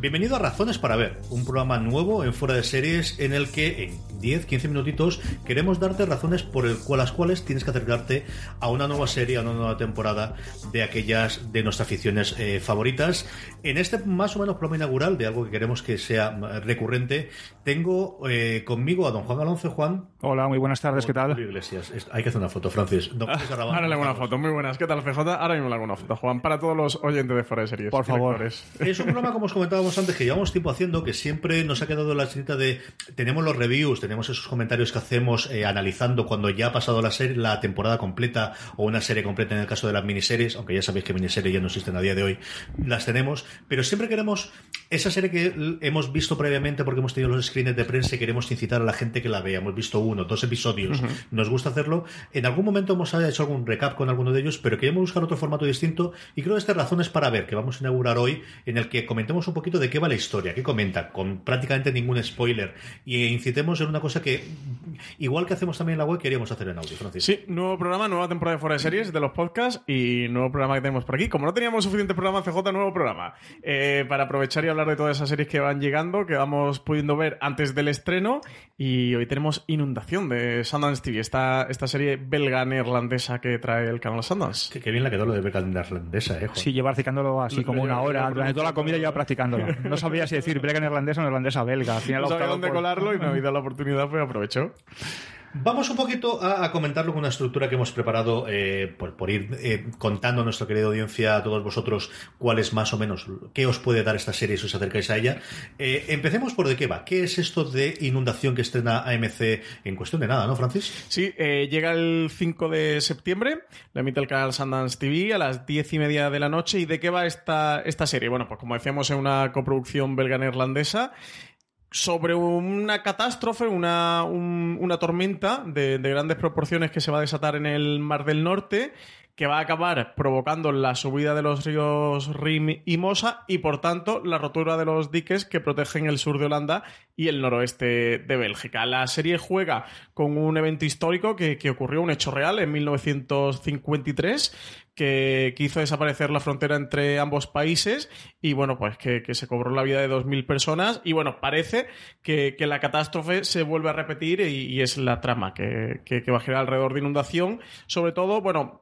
Bienvenido a Razones para Ver, un programa nuevo en Fuera de Series en el que en 10, 15 minutitos queremos darte razones por el cual, las cuales tienes que acercarte a una nueva serie, a una nueva temporada de aquellas de nuestras aficiones eh, favoritas. En este más o menos programa inaugural de algo que queremos que sea eh, recurrente, tengo eh, conmigo a don Juan Alonso. Juan. Hola, muy buenas tardes, ¿qué tal? Iglesias. Hay que hacer una foto, Francis. Don Ahora le hago una foto, muy buenas. ¿Qué tal, FJ? Ahora mismo le hago una foto, Juan, para todos los oyentes de Fuera de Series. Por favor. Es un programa, como os comentábamos antes, que llevamos tiempo haciendo, que siempre nos ha quedado la cita de tenemos los reviews, tenemos esos comentarios que hacemos eh, analizando cuando ya ha pasado la serie, la temporada completa o una serie completa en el caso de las miniseries, aunque ya sabéis que miniseries ya no existen a día de hoy, las tenemos, pero siempre queremos esa serie que hemos visto previamente porque hemos tenido los screens de prensa y queremos incitar a la gente que la vea. Hemos visto uno, dos episodios, nos gusta hacerlo. En algún momento hemos hecho algún recap con alguno de ellos, pero queremos buscar otro formato distinto y creo que esta razón es para ver, que vamos a inaugurar hoy, en el que comentemos un poquito de qué va la historia, qué comenta, con prácticamente ningún spoiler, y incitemos en una cosa que, igual que hacemos también en la web, queríamos hacer en audio, Francis. Sí, nuevo programa, nueva temporada de Fuera de Series de los podcasts y nuevo programa que tenemos por aquí. Como no teníamos suficiente programa CJ, nuevo programa. Eh, para aprovechar y hablar de todas esas series que van llegando, que vamos pudiendo ver antes del estreno. Y hoy tenemos Inundación de Sundance TV, esta, esta serie belga neerlandesa que trae el canal Sundance. Qué, bien la quedó lo de belga neerlandesa, ¿eh? Sí, lleva practicándolo así como una hora. Durante toda la comida lleva practicándolo. No sabía si decir belga neerlandesa o neerlandesa belga. Al final no sabía dónde colarlo y me había dado la oportunidad, pues aprovecho. Vamos un poquito a, comentarlo con una estructura que hemos preparado eh, por, ir eh, contando a nuestra querida audiencia, a todos vosotros, cuál es más o menos, qué os puede dar esta serie si os acercáis a ella. Eh, empecemos por de qué va. ¿Qué es esto de inundación que estrena AMC en cuestión de nada, no, Francis? Sí, llega el 5 de septiembre, la emite el canal Sundance TV a las 10 y media de la noche. ¿Y de qué va esta, esta serie? Bueno, pues como decíamos, es una coproducción belga-neerlandesa sobre una catástrofe, una, una tormenta de, de, grandes proporciones que se va a desatar en el Mar del Norte, que va a acabar provocando la subida de los ríos Rim y Mosa y, por tanto, la rotura de los diques que protegen el sur de Holanda y el noroeste de Bélgica. La serie juega con un evento histórico que, que ocurrió, un hecho real, en 1953, que, hizo desaparecer la frontera entre ambos países y bueno, pues que, se cobró la vida de 2.000 personas y bueno, parece que, la catástrofe se vuelve a repetir y, es la trama que, va a girar alrededor de inundación, sobre todo, bueno,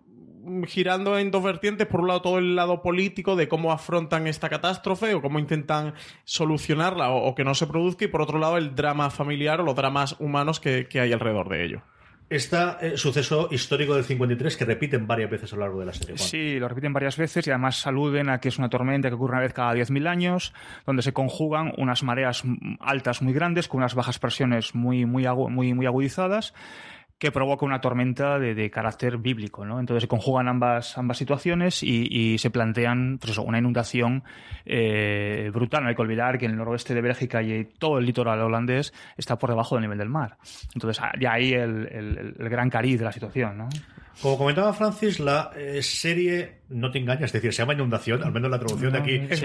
girando en dos vertientes. Por un lado, todo el lado político de cómo afrontan esta catástrofe o cómo intentan solucionarla o, que no se produzca. Y por otro lado, el drama familiar o los dramas humanos que hay alrededor de ello. Este suceso histórico del 53 que repiten varias veces a lo largo de la serie. Sí, lo repiten varias veces y además aluden a que es una tormenta que ocurre una vez cada 10.000 años, donde se conjugan unas mareas altas muy grandes con unas bajas presiones muy, muy, muy, muy agudizadas que provoca una tormenta de, carácter bíblico, ¿no? Entonces se conjugan ambas, ambas situaciones y, se plantean pues una inundación eh, brutal. No hay que olvidar que en el noroeste de Bélgica y todo el litoral holandés está por debajo del nivel del mar. Entonces, ya ahí el, el gran cariz de la situación, ¿no? Como comentaba Francis, la eh, serie no te engañas, es decir, se llama Inundación, al menos la traducción de aquí es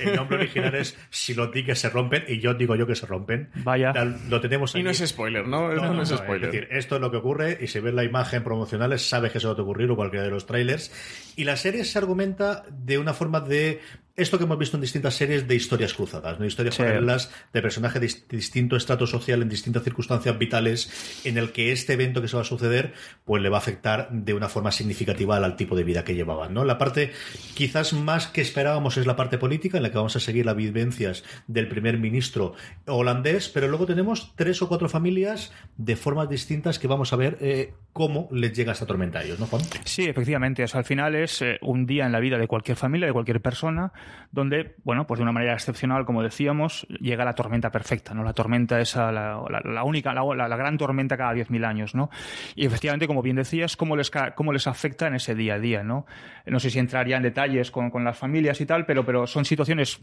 El nombre original es Si los diques se rompen, y yo digo yo que se rompen. Vaya. Lo tenemos Y no es spoiler, ¿no? no, es spoiler. Es decir, esto es lo que ocurre, y si ves la imagen promocional, sabes que se va a ocurrir o cualquiera de los trailers. Y la serie se argumenta de una forma de esto que hemos visto en distintas series de historias cruzadas, ¿no? historias paralelas de personajes de distinto estrato social en distintas circunstancias vitales, en el que este evento que se va a suceder, pues le va a afectar de una forma significativa al tipo de vida que llevaban, ¿no? La parte quizás más que esperábamos es la parte política, en la que vamos a seguir las vivencias del primer ministro holandés, pero luego tenemos tres o cuatro familias de formas distintas que vamos a ver eh, cómo les llega esta tormenta a ellos, ¿no, Juan? Sí, efectivamente. al final es eh, un día en la vida de cualquier familia, de cualquier persona, donde, bueno, pues de una manera excepcional, como decíamos, llega la tormenta perfecta, ¿no? La tormenta esa, la, única, la, gran tormenta cada 10.000 años, ¿no? Y efectivamente, como bien decías, cómo les, cómo les afecta en ese día a día, ¿no? No sé si entraría en detalles con, con las familias y tal, pero, pero son situaciones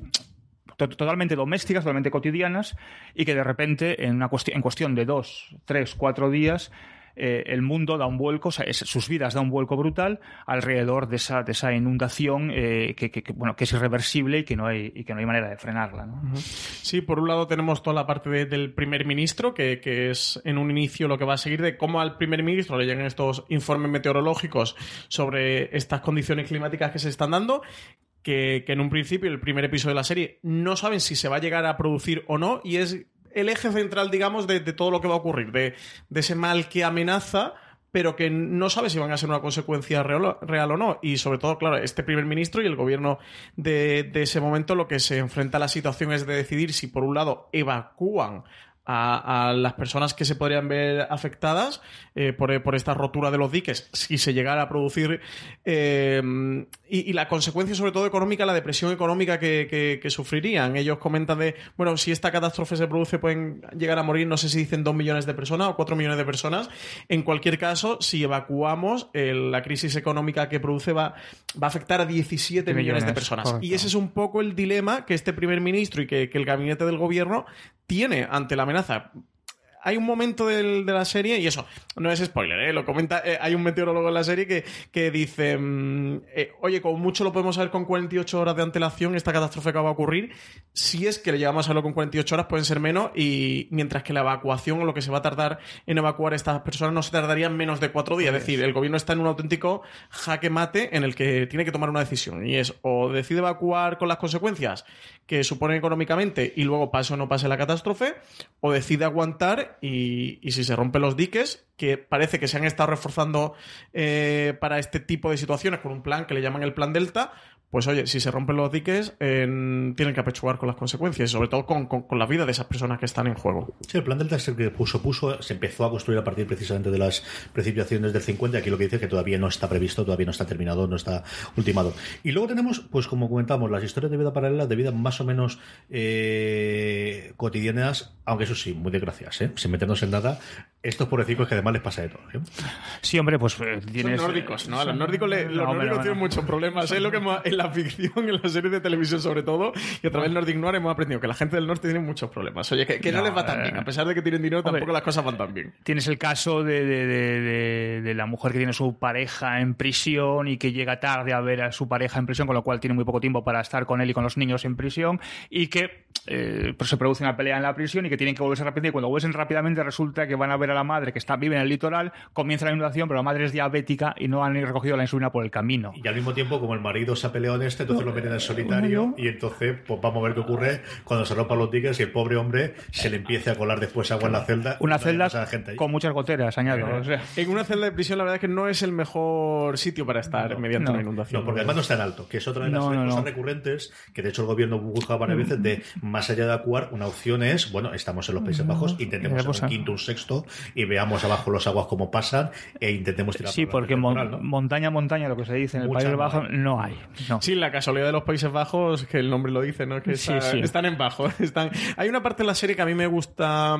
totalmente domésticas, totalmente cotidianas, y que de repente, en, una en cuestión de dos, tres, cuatro días, eh, el mundo da un vuelco, sus vidas da un vuelco brutal alrededor de esa, de esa inundación eh, que, bueno, que es irreversible y que no hay, y que no hay manera de frenarla. Sí, por un lado tenemos toda la parte del primer ministro, que, es en un inicio lo que va a seguir de cómo al primer ministro le llegan estos informes meteorológicos sobre estas condiciones climáticas que se están dando, que, que, en un principio, el primer episodio de la serie, no saben si se va a llegar a producir o no, y es el eje central, digamos, de, todo lo que va a ocurrir, de, ese mal que amenaza pero que no sabe si van a ser una consecuencia real, o no. Y sobre todo, claro, este primer ministro y el gobierno de, de, ese momento lo que se enfrenta a la situación es de decidir si, por un lado, evacúan a, las personas que se podrían ver afectadas eh, por, esta rotura de los diques si se llegara a producir eh, y, la consecuencia sobre todo económica, la depresión económica que, sufrirían. Ellos comentan de, bueno, si esta catástrofe se produce pueden llegar a morir, no sé si dicen dos millones de personas o cuatro millones de personas. En cualquier caso, si evacuamos, la crisis económica que produce va, va a afectar a 17 millones, de personas. Y ese es un poco el dilema que este primer ministro y que el gabinete del gobierno tiene ante la amenaza hay un momento de la serie, y eso, no es spoiler, ¿eh? lo comenta, eh, hay un meteorólogo en la serie que, que dice, mm, eh, oye, con mucho lo podemos saber con 48 horas de antelación, esta catástrofe que va a ocurrir, si es que le llegamos a saberlo con 48 horas, pueden ser menos, y mientras que la evacuación o lo que se va a tardar en evacuar a estas personas no se tardaría menos de cuatro días, es. decir, el gobierno está en un auténtico jaque mate en el que tiene que tomar una decisión, y es o decide evacuar con las consecuencias que supone económicamente y luego pase o no pase la catástrofe, o decide aguantar y, si se rompen los diques, que parece que se han estado reforzando eh, para este tipo de situaciones con un plan que le llaman el plan Delta, pues oye, si se rompen los diques, tienen que apechugar con las consecuencias sobre todo con, la vida de esas personas que están en juego. Sí, el plan Delta es el que puso, puso, se empezó a construir a partir precisamente de las precipitaciones del 50, aquí lo que dice es que todavía no está previsto, todavía no está terminado, no está ultimado. Y luego tenemos, pues como comentamos, las historias de vida paralela, de vida más o menos eh, cotidianas, aunque eso sí, muy desgraciadas, ¿eh? sin meternos en nada, estos pobrecicos que además les pasa de todo. ¿eh? Sí, hombre, pues eh, tienes... Son nórdicos, ¿no? A los nórdicos, los nórdicos tienen muchos problemas. Es lo que en la ficción, en las series de televisión sobre todo, y a través del Nordic Noir hemos aprendido que la gente del norte tiene muchos problemas. Oye, que, no, les va tan bien. A pesar de que tienen dinero, tampoco las cosas van tan bien. Tienes el caso de, de, de, la mujer que tiene su pareja en prisión y que llega tarde a ver a su pareja en prisión, con lo cual tiene muy poco tiempo para estar con él y con los niños en prisión, y que eh, pues se produce una pelea en la prisión y que tienen que volverse rápidamente. Y cuando vuelven rápidamente resulta que van a ver a la madre que está vive en el litoral, comienza la inundación, pero la madre es diabética y no han recogido la insulina por el camino. Y al mismo tiempo, como el marido se ha peleado en este, entonces lo meten en solitario y entonces pues vamos a ver qué ocurre cuando se rompan los diques y el pobre hombre se le empiece a colar después agua en la celda. Una celda con muchas goteras, añado. En una celda de prisión la verdad es que no es el mejor sitio para estar mediante una inundación. No, porque además no está en alto, que es otra de las cosas recurrentes que de hecho el gobierno busca varias veces de más allá de acuar, una opción es, bueno, estamos en los Países Bajos, intentemos un quinto, un sexto y veamos abajo los aguas como pasan e intentemos tirar Sí, porque montaña montaña, lo que se dice en el País Bajo, no hay. Sí, la casualidad de los Países Bajos, que el nombre lo dice, ¿no? Que están en bajo. Están... Hay una parte de la serie que a mí me gusta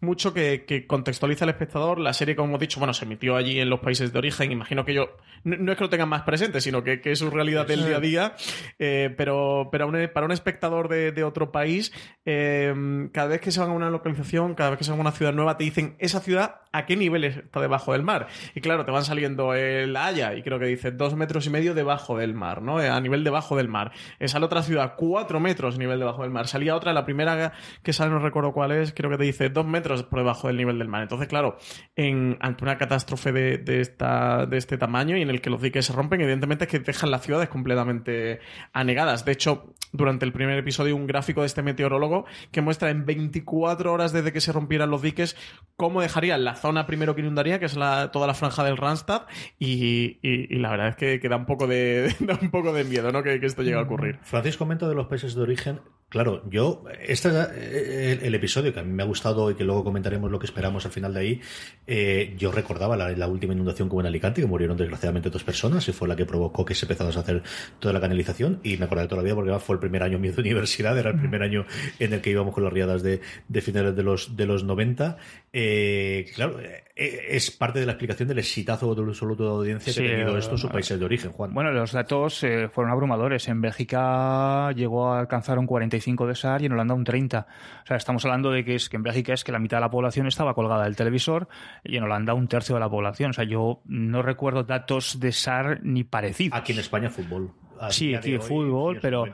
mucho que, contextualiza al espectador. La serie, como hemos dicho, bueno, se emitió allí en los países de origen. Imagino que yo, no, es que lo tengan más presente, sino que, es su realidad del día a día. Eh, pero pero para un espectador de, otro país, eh, cada vez que se van a una localización, cada vez que se van a una ciudad nueva, te dicen esa ciudad a qué nivel está debajo del mar. Y claro, te van saliendo el Haya, y creo que dice dos metros y medio debajo del mar, ¿no? A nivel debajo del mar. Esa la otra ciudad, cuatro metros nivel debajo del mar. Salía otra, la primera que sale, no recuerdo cuál es, creo que te dice dos metros por debajo del nivel del mar. Entonces, claro, en, ante una catástrofe de, esta, de este tamaño y en el que los diques se rompen, evidentemente es que dejan las ciudades completamente anegadas. De hecho, durante el primer episodio, un gráfico de este meteorólogo que muestra en 24 horas desde que se rompieran los diques cómo dejarían la zona primero que inundaría, que es la, toda la franja del Randstad, y, la verdad es que, da, un poco de, un poco de miedo ¿no? que, que esto llegue a ocurrir. Francis comenta de los países de origen Claro, yo, este es eh, el, episodio que a mí me ha gustado y que luego comentaremos lo que esperamos al final de ahí. Eh, yo recordaba la, última inundación como en Alicante, que murieron desgraciadamente dos personas y fue la que provocó que se a hacer toda la canalización. Y me acordé todavía porque fue el primer año mío de universidad, era el primer año en el que íbamos con las riadas de, finales de los, de los 90. Eh, claro, es parte de la explicación del exitazo absoluto de audiencia que ha tenido esto en su país de origen, Juan. Bueno, los datos fueron abrumadores. En Bélgica llegó a alcanzar un 45 de SAR y en Holanda un 30. O sea, estamos hablando de que es que en Bélgica es que la mitad de la población estaba colgada del televisor y en Holanda un tercio de la población. O sea, yo no recuerdo datos de SAR ni parecidos. Aquí en España fútbol. Sí, aquí fútbol, pero,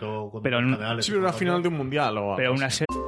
pero, sí, una final de un mundial o pero una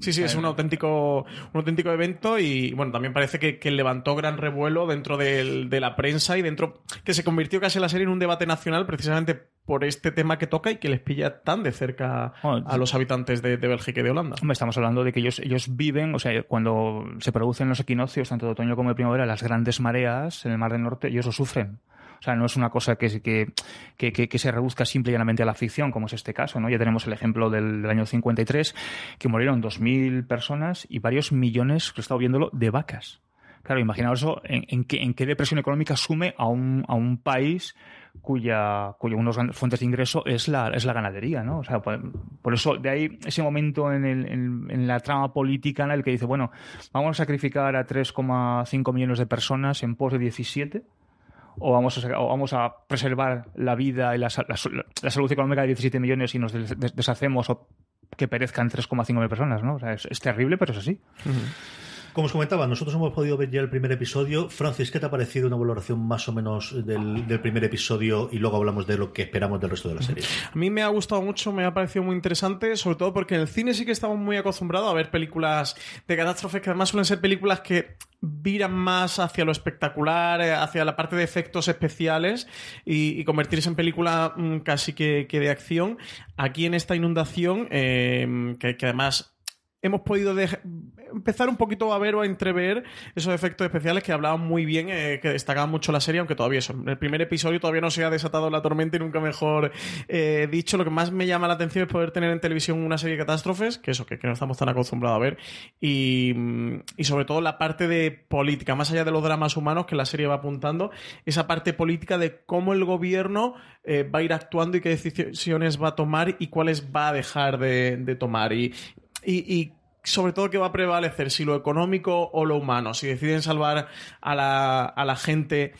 Sí, sí, es un auténtico, un auténtico evento y bueno, también parece que, levantó gran revuelo dentro de la prensa y dentro que se convirtió casi la serie en un debate nacional precisamente por este tema que toca y que les pilla tan de cerca a los habitantes de, Bélgica y de Holanda. estamos hablando de que ellos, ellos viven, o sea, cuando se producen los equinoccios, tanto de otoño como de primavera, las grandes mareas en el Mar del Norte, ellos lo sufren. O sea, no es una cosa que, que, que, se reduzca simple y llanamente a la ficción, como es este caso, ¿no? Ya tenemos el ejemplo del, año 53, que murieron 2.000 personas y varios millones, que he estado viéndolo, de vacas. Claro, imaginaos eso, en, qué, en qué depresión económica sume a un, a un país cuya, cuya una de fuentes de ingreso es la, es la ganadería, ¿no? O sea, por, eso, de ahí ese momento en, el, en, la trama política en el que dice, bueno, vamos a sacrificar a 3,5 millones de personas en pos de 17 o vamos a, vamos a preservar la vida y la, la, salud económica de 17 millones y nos deshacemos o que perezcan 3,5 millones personas, ¿no? O sea, es, terrible, pero es así. Como os comentaba, nosotros hemos podido ver ya el primer episodio. Francis, ¿qué te ha parecido una valoración más o menos del, primer episodio? Y luego hablamos de lo que esperamos del resto de la serie. A mí me ha gustado mucho, me ha parecido muy interesante, sobre todo porque en el cine sí que estamos muy acostumbrados a ver películas de catástrofes que además suelen ser películas que viran más hacia lo espectacular, eh, hacia la parte de efectos especiales y, convertirse en película mm, casi que, de acción. Aquí en esta inundación, eh, que además hemos podido empezar un poquito a ver o a entrever esos efectos especiales que hablaban muy bien, eh, que destacaban mucho la serie, aunque todavía eso, en el primer episodio todavía no se ha desatado la tormenta y nunca mejor eh, dicho. Lo que más me llama la atención es poder tener en televisión una serie de catástrofes, que eso, que, no estamos tan acostumbrados a ver, y, sobre todo la parte de política, más allá de los dramas humanos que la serie va apuntando, esa parte política de cómo el gobierno eh, va a ir actuando y qué decisiones va a tomar y cuáles va a dejar de, de tomar. Y, y, sobre todo qué va a prevalecer, si lo económico o lo humano, si deciden salvar a la, a la gente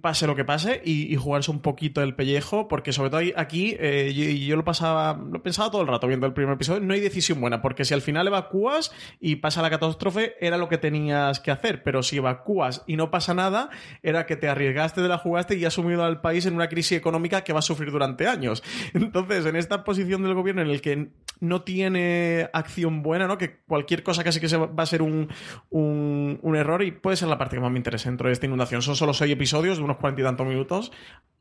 pase lo que pase y, jugarse un poquito el pellejo, porque sobre todo aquí, eh, yo, lo pasaba, lo pensaba todo el rato viendo el primer episodio, no hay decisión buena, porque si al final evacúas y pasa la catástrofe, era lo que tenías que hacer, pero si evacúas y no pasa nada, era que te arriesgaste de la jugaste y has sumido al país en una crisis económica que va a sufrir durante años. Entonces, en esta posición del gobierno en el que no tiene acción buena, ¿no? Que cualquier cosa casi que se va a ser un, un, un error y puede ser la parte que más me interesa dentro de esta inundación. Son solo seis episodios episodios de unos cuarenta y tantos minutos.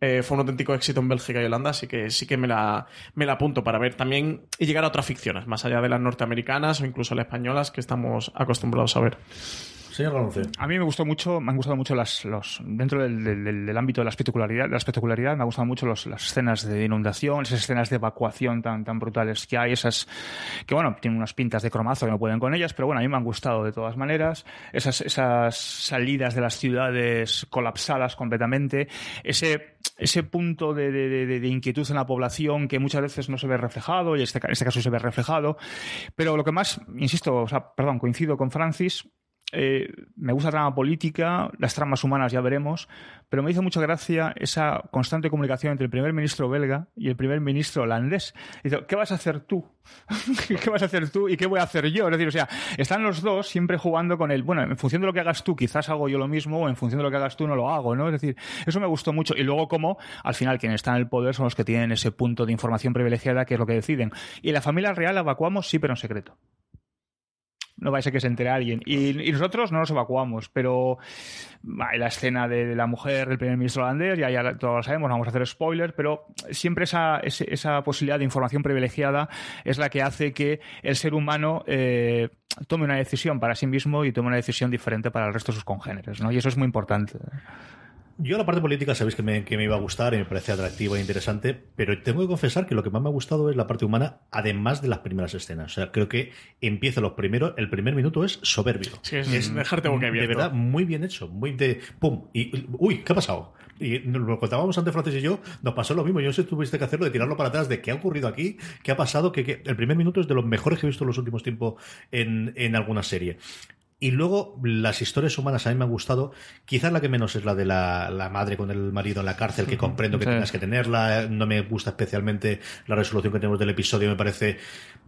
Eh, fue un auténtico éxito en Bélgica y Holanda, así que sí que me la, me la apunto para ver también y llegar a otras ficciones, más allá de las norteamericanas o incluso las españolas que estamos acostumbrados a ver. Señor Galonce. A mí me gustó mucho, me han gustado mucho las, los, dentro del, del, del ámbito de la espectacularidad, de la espectacularidad, me han gustado mucho los, las escenas de inundación, esas escenas de evacuación tan, tan brutales que hay, esas que bueno, tienen unas pintas de cromazo que no pueden con ellas, pero bueno, a mí me han gustado de todas maneras, esas, esas salidas de las ciudades colapsadas completamente, ese, ese punto de, de, de, inquietud en la población que muchas veces no se ve reflejado, y este, en este caso se ve reflejado, pero lo que más, insisto, o sea, perdón, coincido con Francis, eh, me gusta la trama política, las tramas humanas ya veremos, pero me hizo mucha gracia esa constante comunicación entre el primer ministro belga y el primer ministro holandés. Dice, ¿qué vas a hacer tú? ¿Qué vas a hacer tú y qué voy a hacer yo? Es decir, o sea, están los dos siempre jugando con el, bueno, en función de lo que hagas tú, quizás hago yo lo mismo, o en función de lo que hagas tú, no lo hago, ¿no? Es decir, eso me gustó mucho. Y luego, como al final quienes están en el poder son los que tienen ese punto de información privilegiada, que es lo que deciden. Y la familia real evacuamos, sí, pero en secreto no vais a que se entere alguien. Y, y, nosotros no nos evacuamos, pero hay la escena de, la mujer del primer ministro holandés, ya, ya todos lo sabemos, no vamos a hacer spoiler, pero siempre esa, esa posibilidad de información privilegiada es la que hace que el ser humano eh, tome una decisión para sí mismo y tome una decisión diferente para el resto de sus congéneres, ¿no? Y eso es muy importante. Yo la parte política sabéis que me, que me, iba a gustar y me parece atractiva e interesante, pero tengo que confesar que lo que más me ha gustado es la parte humana, además de las primeras escenas. O sea, creo que empieza los primeros, el primer minuto es soberbio. Sí, es, es dejarte boquiabierto. De verdad, muy bien hecho, muy de pum, y uy, ¿qué ha pasado? Y lo contábamos antes Francis y yo, nos pasó lo mismo. Yo no sé si tuviste que hacerlo de tirarlo para atrás, de qué ha ocurrido aquí, qué ha pasado, que, que el primer minuto es de los mejores que he visto en los últimos tiempos en, en alguna serie. Y luego las historias humanas a mí me han gustado. Quizás la que menos es la de la, la madre con el marido en la cárcel, que comprendo que sí. tengas que tenerla. No me gusta especialmente la resolución que tenemos del episodio. Me parece,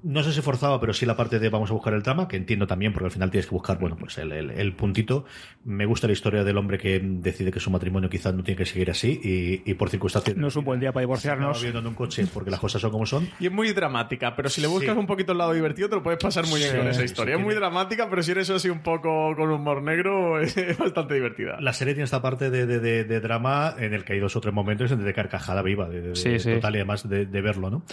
no sé si forzado, pero sí la parte de vamos a buscar el trama, que entiendo también, porque al final tienes que buscar, bueno, pues el, el, el puntito. Me gusta la historia del hombre que decide que su matrimonio quizás no tiene que seguir así y, y por circunstancias. No es un buen día para divorciarnos. viendo en un coche porque las cosas son como son. Y es muy dramática, pero si le buscas sí. un poquito el lado divertido, te lo puedes pasar muy bien sí, con esa historia. es muy dramática, pero si eres así un poco con humor negro es bastante divertida. La serie tiene esta parte de, de, de, de drama en el que hay dos o tres momentos de carcajada viva, de, sí, sí. total y además de, verlo, ¿no?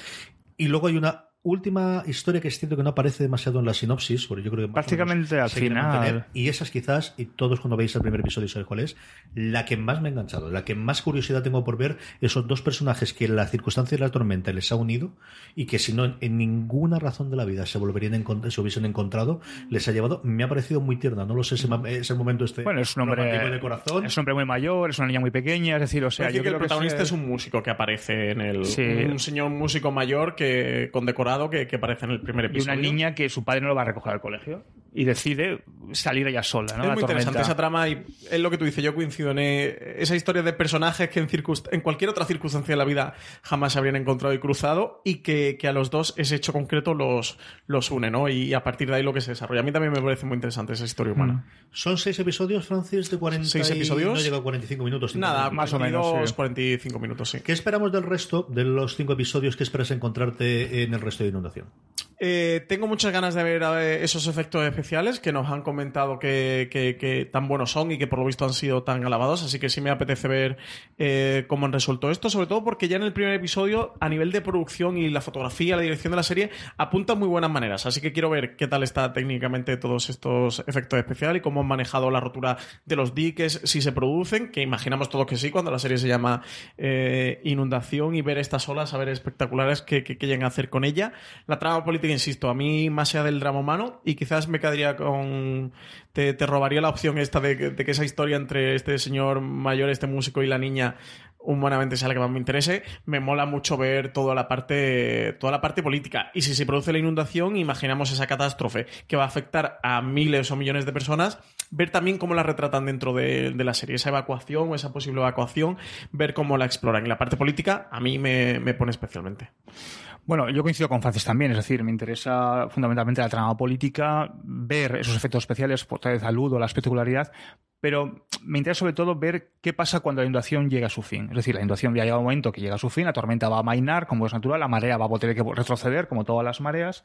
Y luego hay una última historia que es cierto que no aparece demasiado en la sinopsis, porque yo creo que prácticamente al final. Y esa es quizás, y todos cuando veis el primer episodio sabéis cuál es, la que más me ha enganchado, la que más curiosidad tengo por ver esos dos personajes que la circunstancia de la tormenta les ha unido y que si no en ninguna razón de la vida se volverían en, se hubiesen encontrado, les ha llevado, me ha parecido muy tierna, no lo sé, ese, ese momento este bueno, es un hombre de corazón. Es un hombre muy mayor, es una niña muy pequeña, es decir, o sea, yo que creo el protagonista que es un músico que aparece en el Sí. un señor músico mayor que condecorado que, que aparece en el primer y episodio. una niña que su padre no lo va a recoger al colegio y decide salir ella sola, ¿no? Es La muy interesante esa trama y es lo que tú dices, yo coincido en eh, esa historia de personajes que en, circunst- en cualquier otra circunstancia de la vida jamás se habrían encontrado y cruzado y que, que a los dos ese hecho concreto los, los une, ¿no? Y a partir de ahí lo que se desarrolla. A mí también me parece muy interesante esa historia humana. Son seis episodios, Francis, de 40 Seis y- episodios. No llega a 45 minutos. Nada, 50 más o menos, 42, sí. 45 minutos, sí. ¿Qué esperamos del resto, de los cinco episodios? ¿Qué esperas encontrarte en el resto de Inundación? Eh, tengo muchas ganas de ver esos efectos especiales que nos han comentado que, tan buenos son y que por lo visto han sido tan alabados, así que sí me apetece ver eh, cómo han resuelto esto, sobre todo porque ya en el primer episodio, a nivel de producción y la fotografía, la dirección de la serie, apunta muy buenas maneras, así que quiero ver qué tal está técnicamente todos estos efectos especiales y cómo han manejado la rotura de los diques, si se producen, que imaginamos todos que sí, cuando la serie se llama eh, Inundación y ver estas olas, a ver espectaculares que, que llegan a hacer con ella. La trama política, insisto, a mí más allá del drama humano y quizás me quedaría con... Te, robaría la opción esta de, que- esa historia entre este señor mayor, este músico y la niña humanamente sea la que más me interese. Me mola mucho ver toda la parte toda la parte política y si se produce la inundación, imaginamos esa catástrofe que va a afectar a miles o millones de personas, ver también cómo la retratan dentro de, de la serie, esa evacuación o esa posible evacuación, ver cómo la exploran. Y la parte política a mí me, me pone especialmente. Bueno, yo coincido con Francis también, es decir, me interesa fundamentalmente la trama política, ver esos efectos especiales, por otra vez aludo la espectacularidad, pero me interesa sobre todo ver qué pasa cuando la inundación llega a su fin. Es decir, la inundación ya llega un momento que llega a su fin, la tormenta va a mainar, como es natural, la marea va a tener que retroceder, como todas las mareas,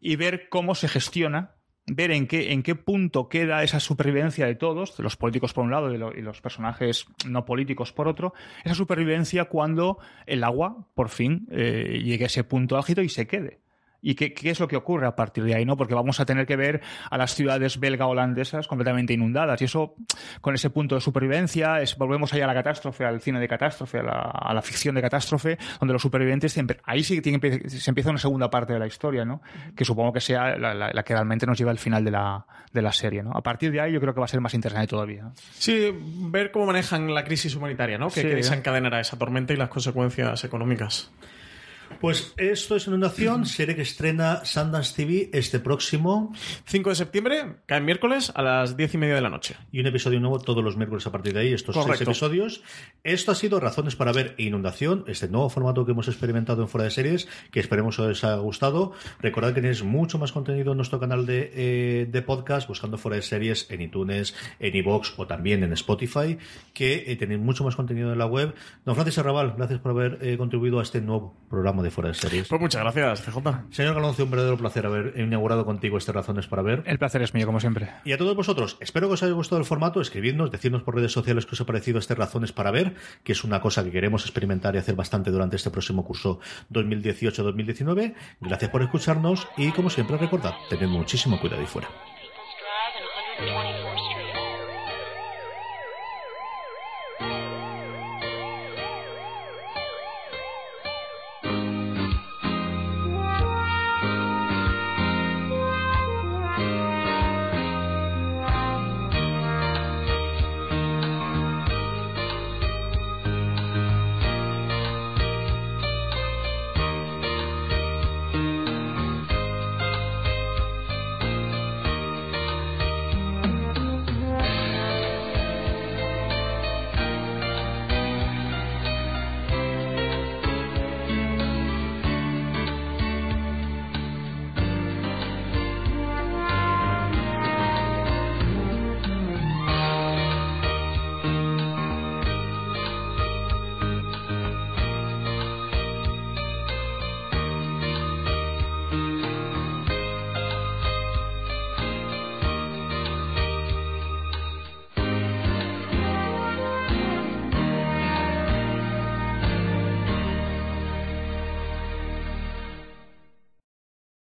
y ver cómo se gestiona ver en qué, en qué punto queda esa supervivencia de todos, de los políticos por un lado y, lo- y los personajes no políticos por otro, esa supervivencia cuando el agua, por fin, eh, llegue a ese punto álgido y se quede. Y qué, qué, es lo que ocurre a partir de ahí, ¿no? Porque vamos a tener que ver a las ciudades belga-holandesas completamente inundadas y eso, con ese punto de supervivencia, es, volvemos ahí a la catástrofe, al cine de catástrofe, a la, a la ficción de catástrofe, donde los supervivientes siempre, ahí sí que se empieza una segunda parte de la historia, ¿no? Que supongo que sea la, la, la, que realmente nos lleva al final de la, de la serie, ¿no? A partir de ahí yo creo que va a ser más interesante todavía. Sí, ver cómo manejan la crisis humanitaria, ¿no? Que, sí. que desencadenará esa tormenta y las consecuencias económicas. Pues esto es Inundación, serie que estrena Sundance TV este próximo 5 de septiembre, cae miércoles a las 10 y media de la noche. Y un episodio nuevo todos los miércoles a partir de ahí, estos Correcto. seis episodios. Esto ha sido Razones para ver Inundación, este nuevo formato que hemos experimentado en Fuera de Series, que esperemos os haya gustado. Recordad que tenéis mucho más contenido en nuestro canal de, eh, de podcast, buscando Fuera de Series en iTunes, en iVoox o también en Spotify, que eh, tenéis mucho más contenido en la web. Don Francis Arrabal, gracias por haber eh, contribuido a este nuevo programa de Fuera de Series. Pues muchas gracias, CJ. Señor Galoncio, un verdadero placer haber inaugurado contigo este Razones para ver. El placer es mío, como siempre. Y a todos vosotros, espero que os haya gustado el formato, escribidnos, decidnos por redes sociales que os ha parecido este Razones para ver, que es una cosa que queremos experimentar y hacer bastante durante este próximo curso 2018-2019. Gracias por escucharnos y como siempre recordad, tened muchísimo cuidado ahí fuera.